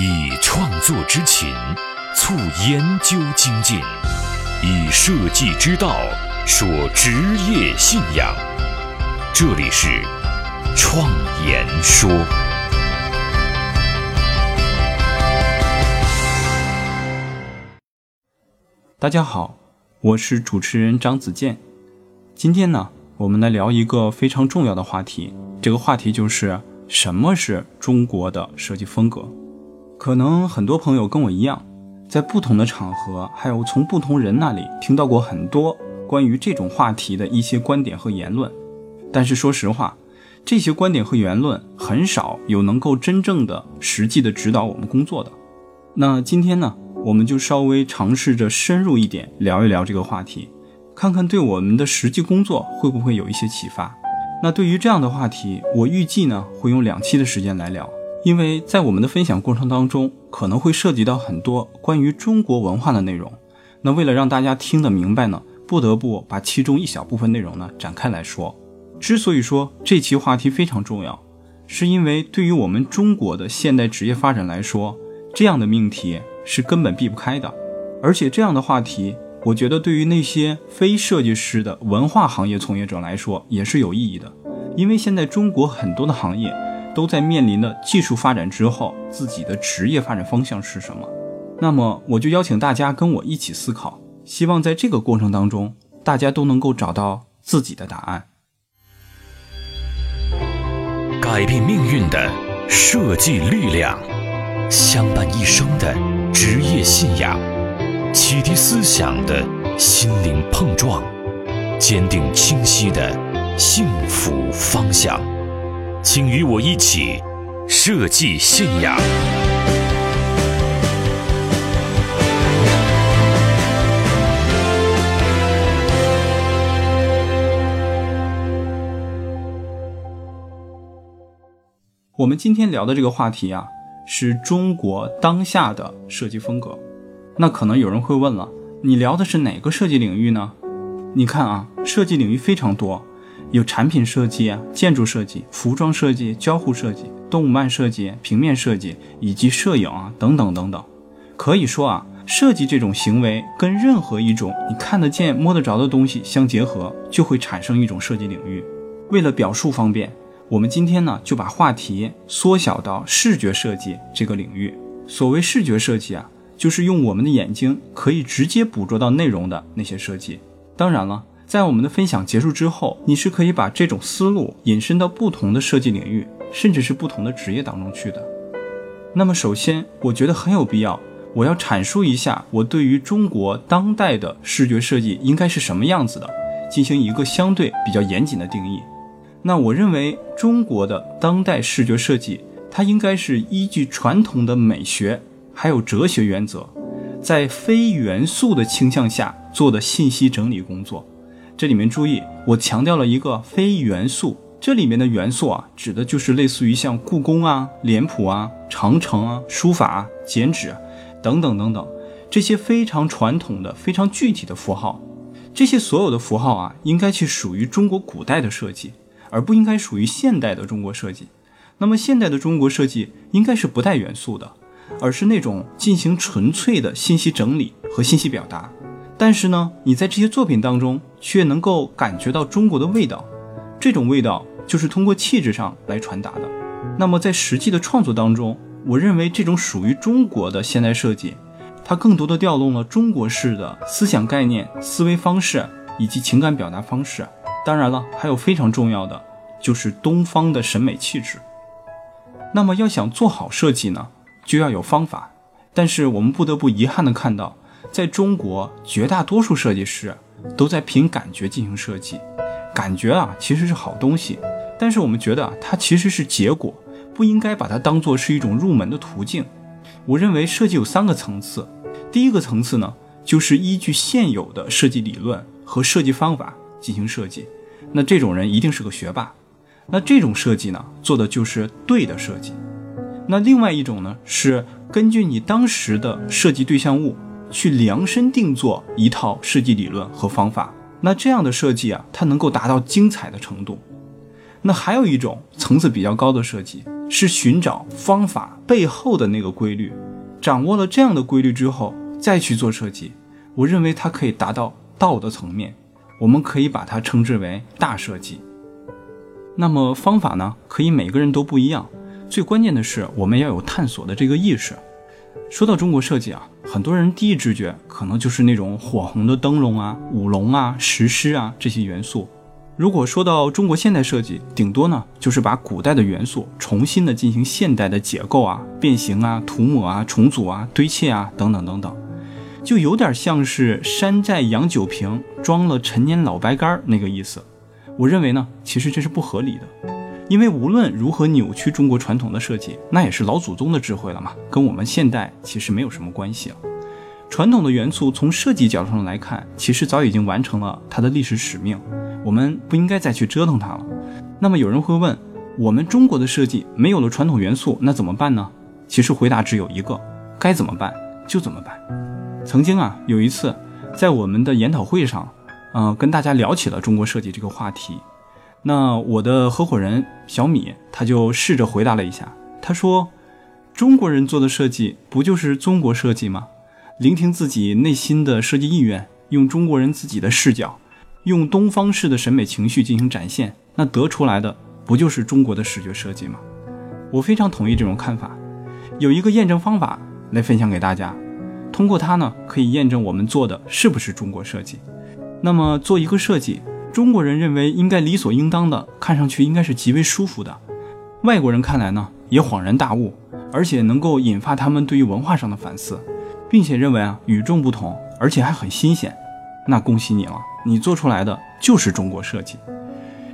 以创作之情促研究精进，以设计之道说职业信仰。这里是创言说。大家好，我是主持人张子健。今天呢，我们来聊一个非常重要的话题。这个话题就是什么是中国的设计风格？可能很多朋友跟我一样，在不同的场合，还有从不同人那里听到过很多关于这种话题的一些观点和言论。但是说实话，这些观点和言论很少有能够真正的、实际的指导我们工作的。那今天呢？我们就稍微尝试着深入一点聊一聊这个话题，看看对我们的实际工作会不会有一些启发。那对于这样的话题，我预计呢会用两期的时间来聊，因为在我们的分享过程当中，可能会涉及到很多关于中国文化的内容。那为了让大家听得明白呢，不得不把其中一小部分内容呢展开来说。之所以说这期话题非常重要，是因为对于我们中国的现代职业发展来说，这样的命题。是根本避不开的，而且这样的话题，我觉得对于那些非设计师的文化行业从业者来说也是有意义的，因为现在中国很多的行业都在面临的技术发展之后，自己的职业发展方向是什么。那么我就邀请大家跟我一起思考，希望在这个过程当中，大家都能够找到自己的答案。改变命运的设计力量，相伴一生的。职业信仰，启迪思想的心灵碰撞，坚定清晰的幸福方向，请与我一起设计信仰。我们今天聊的这个话题啊。是中国当下的设计风格，那可能有人会问了，你聊的是哪个设计领域呢？你看啊，设计领域非常多，有产品设计啊、建筑设计、服装设计、交互设计、动漫设计、平面设计以及摄影啊等等等等。可以说啊，设计这种行为跟任何一种你看得见、摸得着的东西相结合，就会产生一种设计领域。为了表述方便。我们今天呢，就把话题缩小到视觉设计这个领域。所谓视觉设计啊，就是用我们的眼睛可以直接捕捉到内容的那些设计。当然了，在我们的分享结束之后，你是可以把这种思路引申到不同的设计领域，甚至是不同的职业当中去的。那么，首先，我觉得很有必要，我要阐述一下我对于中国当代的视觉设计应该是什么样子的，进行一个相对比较严谨的定义。那我认为中国的当代视觉设计，它应该是依据传统的美学还有哲学原则，在非元素的倾向下做的信息整理工作。这里面注意，我强调了一个非元素，这里面的元素啊，指的就是类似于像故宫啊、脸谱啊、长城啊、书法、剪纸等等等等这些非常传统的、非常具体的符号。这些所有的符号啊，应该去属于中国古代的设计。而不应该属于现代的中国设计。那么，现代的中国设计应该是不带元素的，而是那种进行纯粹的信息整理和信息表达。但是呢，你在这些作品当中却能够感觉到中国的味道，这种味道就是通过气质上来传达的。那么，在实际的创作当中，我认为这种属于中国的现代设计，它更多的调动了中国式的思想概念、思维方式以及情感表达方式。当然了，还有非常重要的，就是东方的审美气质。那么要想做好设计呢，就要有方法。但是我们不得不遗憾的看到，在中国绝大多数设计师都在凭感觉进行设计。感觉啊，其实是好东西，但是我们觉得它其实是结果，不应该把它当做是一种入门的途径。我认为设计有三个层次，第一个层次呢，就是依据现有的设计理论和设计方法进行设计。那这种人一定是个学霸，那这种设计呢，做的就是对的设计。那另外一种呢，是根据你当时的设计对象物去量身定做一套设计理论和方法。那这样的设计啊，它能够达到精彩的程度。那还有一种层次比较高的设计，是寻找方法背后的那个规律，掌握了这样的规律之后再去做设计，我认为它可以达到道的层面，我们可以把它称之为大设计。那么方法呢，可以每个人都不一样，最关键的是我们要有探索的这个意识。说到中国设计啊，很多人第一直觉可能就是那种火红的灯笼啊、舞龙啊、石狮啊这些元素。如果说到中国现代设计，顶多呢就是把古代的元素重新的进行现代的解构啊、变形啊、涂抹啊、重组啊、堆砌啊等等等等，就有点像是山寨洋酒瓶装了陈年老白干那个意思。我认为呢，其实这是不合理的。因为无论如何扭曲中国传统的设计，那也是老祖宗的智慧了嘛，跟我们现代其实没有什么关系了。传统的元素从设计角度上来看，其实早已经完成了它的历史使命，我们不应该再去折腾它了。那么有人会问，我们中国的设计没有了传统元素，那怎么办呢？其实回答只有一个，该怎么办就怎么办。曾经啊，有一次在我们的研讨会上，嗯，跟大家聊起了中国设计这个话题。那我的合伙人小米，他就试着回答了一下，他说：“中国人做的设计不就是中国设计吗？聆听自己内心的设计意愿，用中国人自己的视角，用东方式的审美情绪进行展现，那得出来的不就是中国的视觉设计吗？”我非常同意这种看法。有一个验证方法来分享给大家，通过它呢，可以验证我们做的是不是中国设计。那么做一个设计。中国人认为应该理所应当的，看上去应该是极为舒服的；外国人看来呢，也恍然大悟，而且能够引发他们对于文化上的反思，并且认为啊与众不同，而且还很新鲜。那恭喜你了，你做出来的就是中国设计。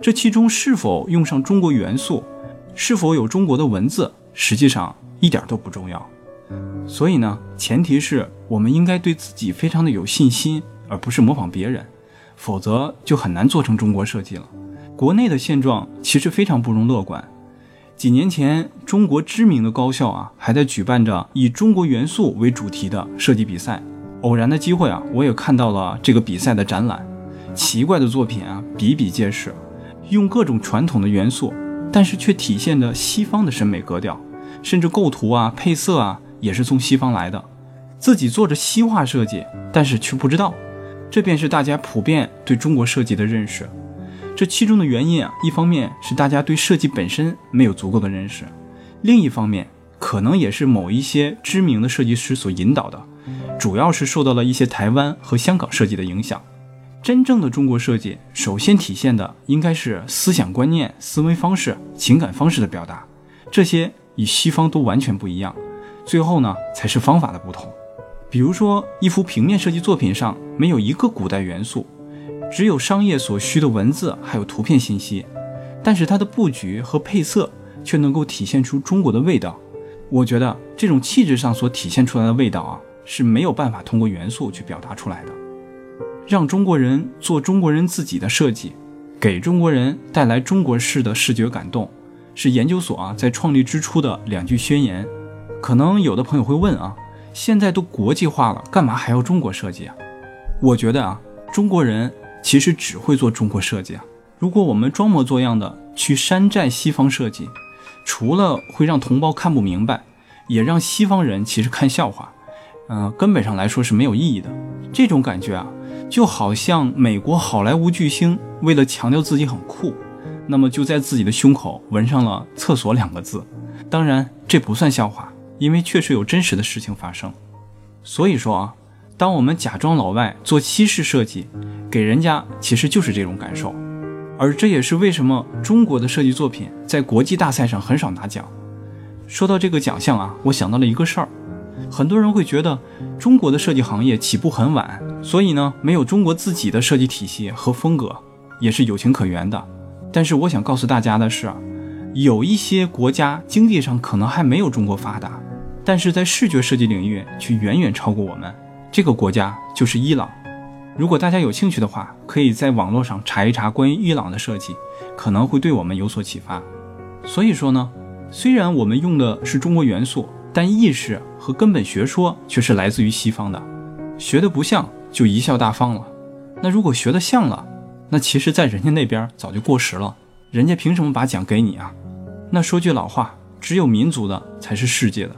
这其中是否用上中国元素，是否有中国的文字，实际上一点都不重要。所以呢，前提是我们应该对自己非常的有信心，而不是模仿别人。否则就很难做成中国设计了。国内的现状其实非常不容乐观。几年前，中国知名的高校啊，还在举办着以中国元素为主题的设计比赛。偶然的机会啊，我也看到了这个比赛的展览。奇怪的作品啊，比比皆是，用各种传统的元素，但是却体现着西方的审美格调，甚至构图啊、配色啊，也是从西方来的。自己做着西化设计，但是却不知道。这便是大家普遍对中国设计的认识，这其中的原因啊，一方面是大家对设计本身没有足够的认识，另一方面可能也是某一些知名的设计师所引导的，主要是受到了一些台湾和香港设计的影响。真正的中国设计，首先体现的应该是思想观念、思维方式、情感方式的表达，这些与西方都完全不一样。最后呢，才是方法的不同。比如说，一幅平面设计作品上没有一个古代元素，只有商业所需的文字，还有图片信息，但是它的布局和配色却能够体现出中国的味道。我觉得这种气质上所体现出来的味道啊，是没有办法通过元素去表达出来的。让中国人做中国人自己的设计，给中国人带来中国式的视觉感动，是研究所啊在创立之初的两句宣言。可能有的朋友会问啊。现在都国际化了，干嘛还要中国设计啊？我觉得啊，中国人其实只会做中国设计啊。如果我们装模作样的去山寨西方设计，除了会让同胞看不明白，也让西方人其实看笑话。嗯，根本上来说是没有意义的。这种感觉啊，就好像美国好莱坞巨星为了强调自己很酷，那么就在自己的胸口纹上了“厕所”两个字。当然，这不算笑话。因为确实有真实的事情发生，所以说啊，当我们假装老外做西式设计，给人家其实就是这种感受，而这也是为什么中国的设计作品在国际大赛上很少拿奖。说到这个奖项啊，我想到了一个事儿，很多人会觉得中国的设计行业起步很晚，所以呢，没有中国自己的设计体系和风格也是有情可原的。但是我想告诉大家的是，有一些国家经济上可能还没有中国发达。但是在视觉设计领域却远远超过我们。这个国家就是伊朗。如果大家有兴趣的话，可以在网络上查一查关于伊朗的设计，可能会对我们有所启发。所以说呢，虽然我们用的是中国元素，但意识和根本学说却是来自于西方的。学的不像就贻笑大方了。那如果学的像了，那其实在人家那边早就过时了。人家凭什么把奖给你啊？那说句老话。只有民族的才是世界的，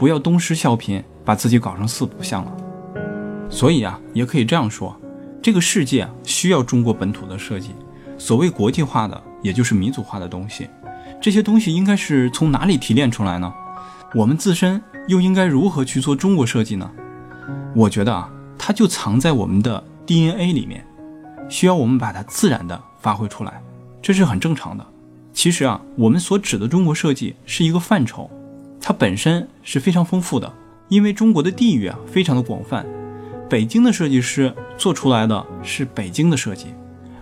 不要东施效颦，把自己搞成四不像了。所以啊，也可以这样说，这个世界啊需要中国本土的设计。所谓国际化的，也就是民族化的东西。这些东西应该是从哪里提炼出来呢？我们自身又应该如何去做中国设计呢？我觉得啊，它就藏在我们的 DNA 里面，需要我们把它自然的发挥出来，这是很正常的。其实啊，我们所指的中国设计是一个范畴，它本身是非常丰富的，因为中国的地域啊非常的广泛。北京的设计师做出来的是北京的设计，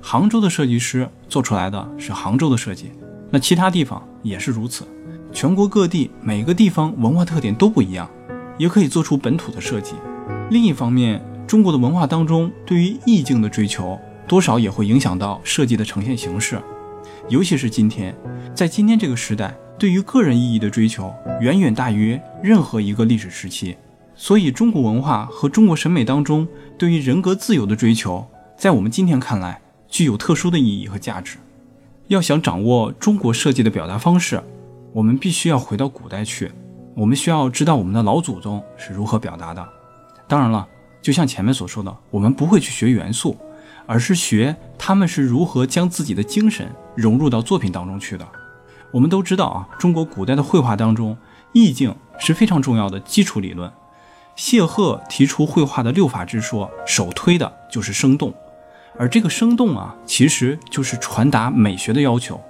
杭州的设计师做出来的是杭州的设计。那其他地方也是如此，全国各地每个地方文化特点都不一样，也可以做出本土的设计。另一方面，中国的文化当中对于意境的追求，多少也会影响到设计的呈现形式。尤其是今天，在今天这个时代，对于个人意义的追求远远大于任何一个历史时期。所以，中国文化和中国审美当中对于人格自由的追求，在我们今天看来具有特殊的意义和价值。要想掌握中国设计的表达方式，我们必须要回到古代去。我们需要知道我们的老祖宗是如何表达的。当然了，就像前面所说的，我们不会去学元素，而是学他们是如何将自己的精神融入到作品当中去的。我们都知道啊，中国古代的绘画当中，意境是非常重要的基础理论。谢赫提出绘画的六法之说，首推的就是生动。而这个生动啊，其实就是传达美学的要求。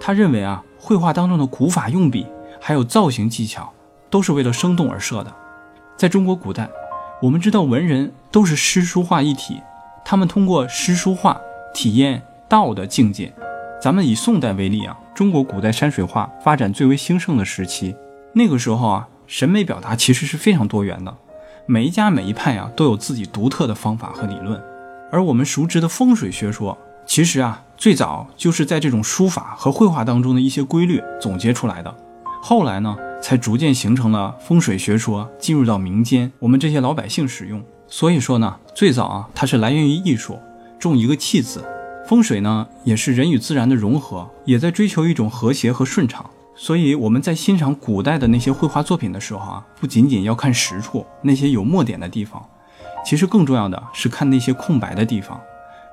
他认为啊，绘画当中的古法用笔，还有造型技巧，都是为了生动而设的。在中国古代，我们知道文人都是诗书画一体，他们通过诗书画体验道的境界。咱们以宋代为例啊，中国古代山水画发展最为兴盛的时期，那个时候啊，审美表达其实是非常多元的，每一家每一派啊，都有自己独特的方法和理论。而我们熟知的风水学说，其实啊，最早就是在这种书法和绘画当中的一些规律总结出来的。后来呢，才逐渐形成了风水学说，进入到民间，我们这些老百姓使用。所以说呢，最早啊，它是来源于艺术，重一个气字。风水呢，也是人与自然的融合，也在追求一种和谐和顺畅。所以我们在欣赏古代的那些绘画作品的时候啊，不仅仅要看实处，那些有墨点的地方。其实更重要的是看那些空白的地方，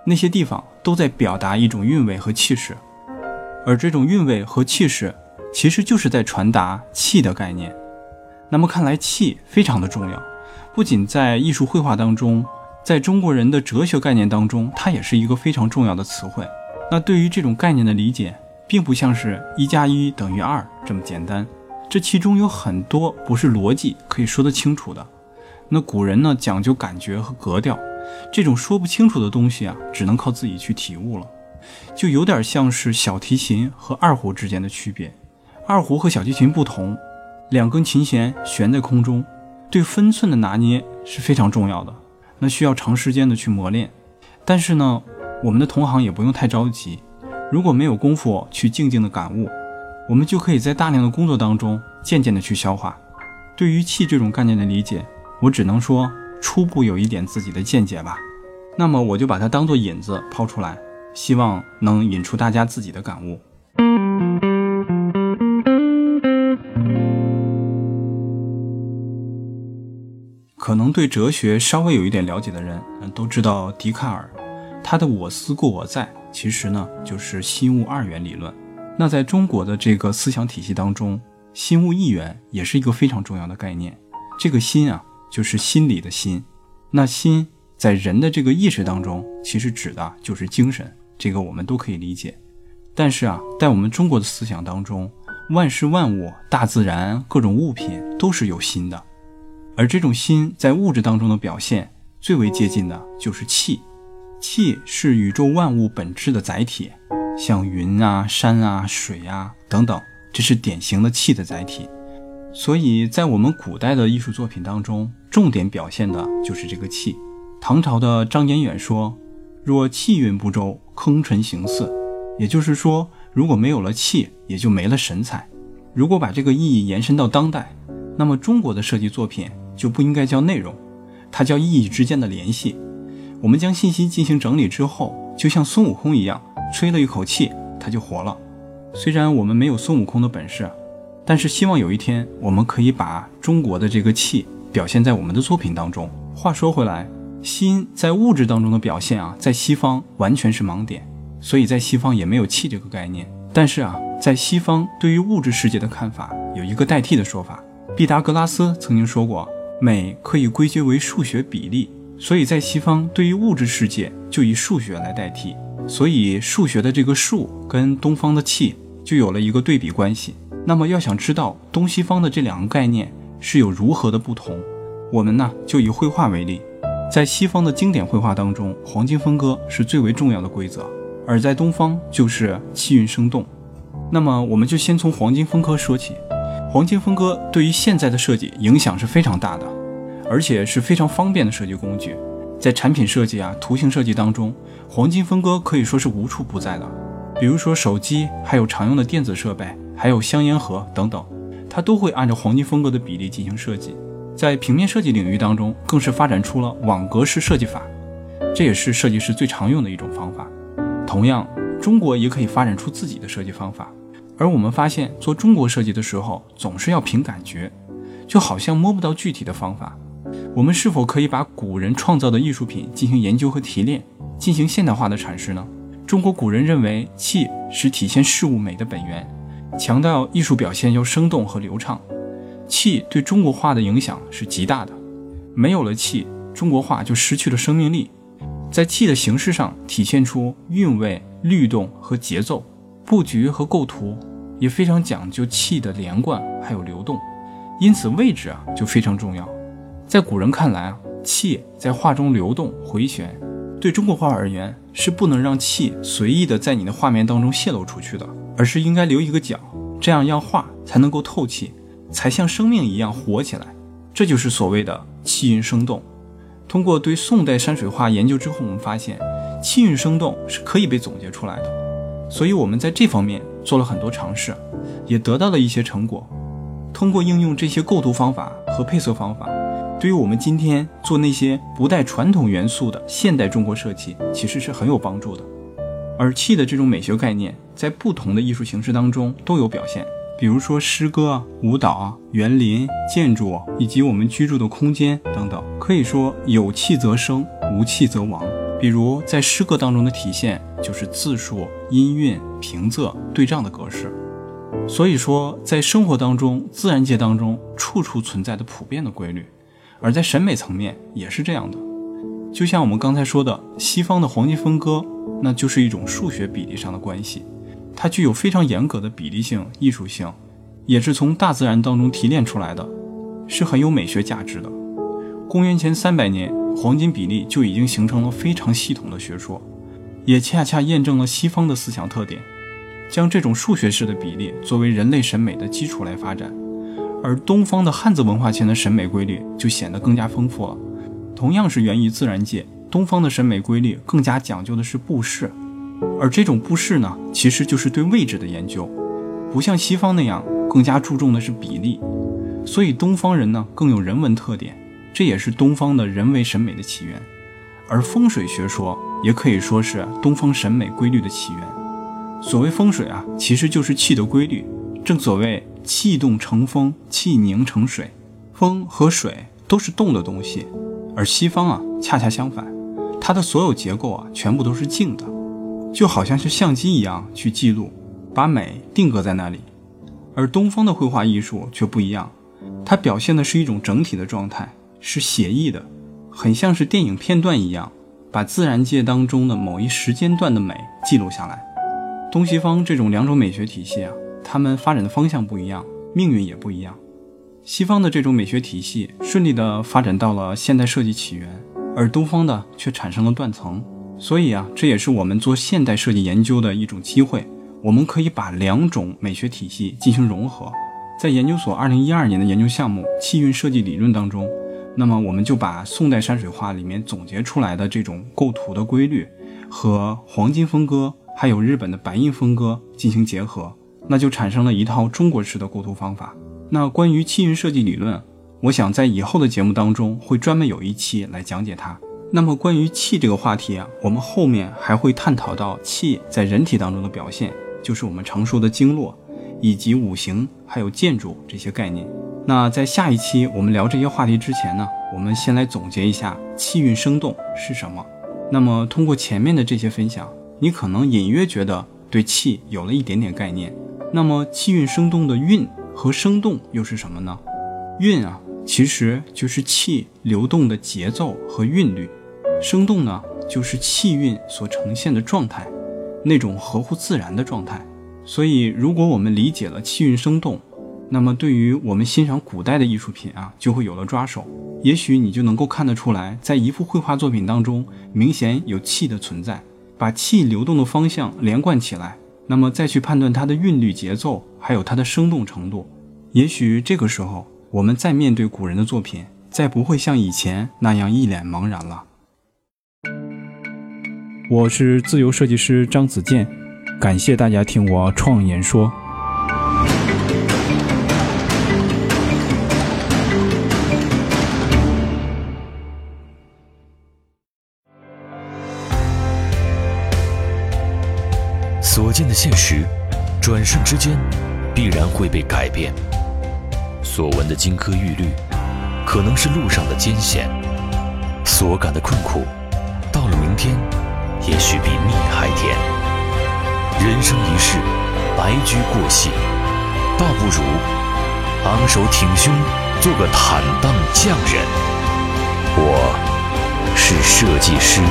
那些地方都在表达一种韵味和气势，而这种韵味和气势，其实就是在传达气的概念。那么看来气非常的重要，不仅在艺术绘画当中，在中国人的哲学概念当中，它也是一个非常重要的词汇。那对于这种概念的理解，并不像是一加一等于二这么简单，这其中有很多不是逻辑可以说得清楚的。那古人呢讲究感觉和格调，这种说不清楚的东西啊，只能靠自己去体悟了。就有点像是小提琴和二胡之间的区别。二胡和小提琴不同，两根琴弦悬在空中，对分寸的拿捏是非常重要的。那需要长时间的去磨练。但是呢，我们的同行也不用太着急。如果没有功夫去静静的感悟，我们就可以在大量的工作当中渐渐的去消化。对于气这种概念的理解。我只能说初步有一点自己的见解吧，那么我就把它当做引子抛出来，希望能引出大家自己的感悟。对哲学稍微有一点了解的人，嗯，都知道笛卡尔，他的“我思故我在”其实呢就是心物二元理论。那在中国的这个思想体系当中，心物一元也是一个非常重要的概念。这个心啊。就是心里的心，那心在人的这个意识当中，其实指的就是精神，这个我们都可以理解。但是啊，在我们中国的思想当中，万事万物、大自然、各种物品都是有心的，而这种心在物质当中的表现，最为接近的就是气。气是宇宙万物本质的载体，像云啊、山啊、水啊等等，这是典型的气的载体。所以在我们古代的艺术作品当中，重点表现的就是这个气。唐朝的张彦远说：“若气运不周，坑臣形似。”也就是说，如果没有了气，也就没了神采。如果把这个意义延伸到当代，那么中国的设计作品就不应该叫内容，它叫意义之间的联系。我们将信息进行整理之后，就像孙悟空一样，吹了一口气，他就活了。虽然我们没有孙悟空的本事。但是希望有一天我们可以把中国的这个气表现在我们的作品当中。话说回来，心在物质当中的表现啊，在西方完全是盲点，所以在西方也没有气这个概念。但是啊，在西方对于物质世界的看法有一个代替的说法。毕达哥拉斯曾经说过，美可以归结为数学比例，所以在西方对于物质世界就以数学来代替。所以数学的这个数跟东方的气就有了一个对比关系。那么要想知道东西方的这两个概念是有如何的不同，我们呢就以绘画为例，在西方的经典绘画当中，黄金分割是最为重要的规则。而在东方就是气韵生动，那么我们就先从黄金分割说起。黄金分割对于现在的设计影响是非常大的，而且是非常方便的设计工具。在产品设计啊、图形设计当中，黄金分割可以说是无处不在的。比如说手机，还有常用的电子设备，还有香烟盒等等，它都会按照黄金分割的比例进行设计。在平面设计领域当中，更是发展出了网格式设计法，这也是设计师最常用的一种方法。同样，中国也可以发展出自己的设计方法。而我们发现，做中国设计的时候，总是要凭感觉，就好像摸不到具体的方法。我们是否可以把古人创造的艺术品进行研究和提炼，进行现代化的阐释呢？中国古人认为，气是体现事物美的本源，强调艺术表现要生动和流畅。气对中国画的影响是极大的。没有了气，中国画就失去了生命力。在气的形式上体现出韵味、律动和节奏，布局和构图也非常讲究气的连贯还有流动，因此位置啊就非常重要。在古人看来啊，气在画中流动回旋，对中国画而言是不能让气随意的在你的画面当中泄露出去的，而是应该留一个角，这样让画才能够透气，才像生命一样活起来。这就是所谓的气韵生动。通过对宋代山水画研究之后，我们发现气韵生动是可以被总结出来的，所以我们在这方面做了很多尝试，也得到了一些成果。通过应用这些构图方法和配色方法，对于我们今天做那些不带传统元素的现代中国设计，其实是很有帮助的。而气的这种美学概念，在不同的艺术形式当中都有表现。比如说诗歌、舞蹈、园林、建筑以及我们居住的空间等等，可以说有气则生，无气则亡。比如在诗歌当中的体现就是字数、音韵、平仄、对仗的格式。所以说，在生活当中、自然界当中，处处存在的普遍的规律，而在审美层面也是这样的。就像我们刚才说的，西方的黄金分割，那就是一种数学比例上的关系。它具有非常严格的比例性、艺术性，也是从大自然当中提炼出来的，是很有美学价值的。公元前三百年，黄金比例就已经形成了非常系统的学说，也恰恰验证了西方的思想特点，将这种数学式的比例作为人类审美的基础来发展。而东方的汉字文化前的审美规律就显得更加丰富了。同样是源于自然界，东方的审美规律更加讲究的是布饰。而这种布饰呢，其实就是对位置的研究，不像西方那样更加注重的是比例。所以东方人呢更有人文特点，这也是东方的人为审美的起源。而风水学说也可以说是东方审美规律的起源。所谓风水啊，其实就是气的规律。正所谓气动成风，气凝成水，风和水都是动的东西。而西方啊，恰恰相反，它的所有结构啊，全部都是静的。就好像是相机一样去记录，把美定格在那里，而东方的绘画艺术却不一样，它表现的是一种整体的状态，是写意的，很像是电影片段一样，把自然界当中的某一时间段的美记录下来。东西方这种两种美学体系啊，它们发展的方向不一样，命运也不一样。西方的这种美学体系顺利的发展到了现代设计起源，而东方的却产生了断层。所以啊，这也是我们做现代设计研究的一种机会。我们可以把两种美学体系进行融合，在研究所二零一二年的研究项目“气韵设计理论”当中，那么我们就把宋代山水画里面总结出来的这种构图的规律，和黄金分割还有日本的白印分割进行结合，那就产生了一套中国式的构图方法。那关于气韵设计理论，我想在以后的节目当中会专门有一期来讲解它。那么关于气这个话题啊，我们后面还会探讨到气在人体当中的表现，就是我们常说的经络，以及五行还有建筑这些概念。那在下一期我们聊这些话题之前呢，我们先来总结一下气运生动是什么。那么通过前面的这些分享，你可能隐约觉得对气有了一点点概念。那么气运生动的运和生动又是什么呢？运啊，其实就是气流动的节奏和韵律；生动呢，就是气运所呈现的状态，那种合乎自然的状态。所以，如果我们理解了气韵生动，那么对于我们欣赏古代的艺术品啊，就会有了抓手。也许你就能够看得出来，在一幅绘画作品当中，明显有气的存在，把气流动的方向连贯起来，那么再去判断它的韵律节奏，还有它的生动程度。也许这个时候，我们再面对古人的作品，再不会像以前那样一脸茫然了。我是自由设计师张子健。感谢大家听我创言说。所见的现实，转瞬之间必然会被改变；所闻的金科玉律，可能是路上的艰险；所感的困苦，到了明天，也许比蜜还甜。人生一世，白驹过隙，倒不如昂首挺胸，做个坦荡匠人。我是设计师。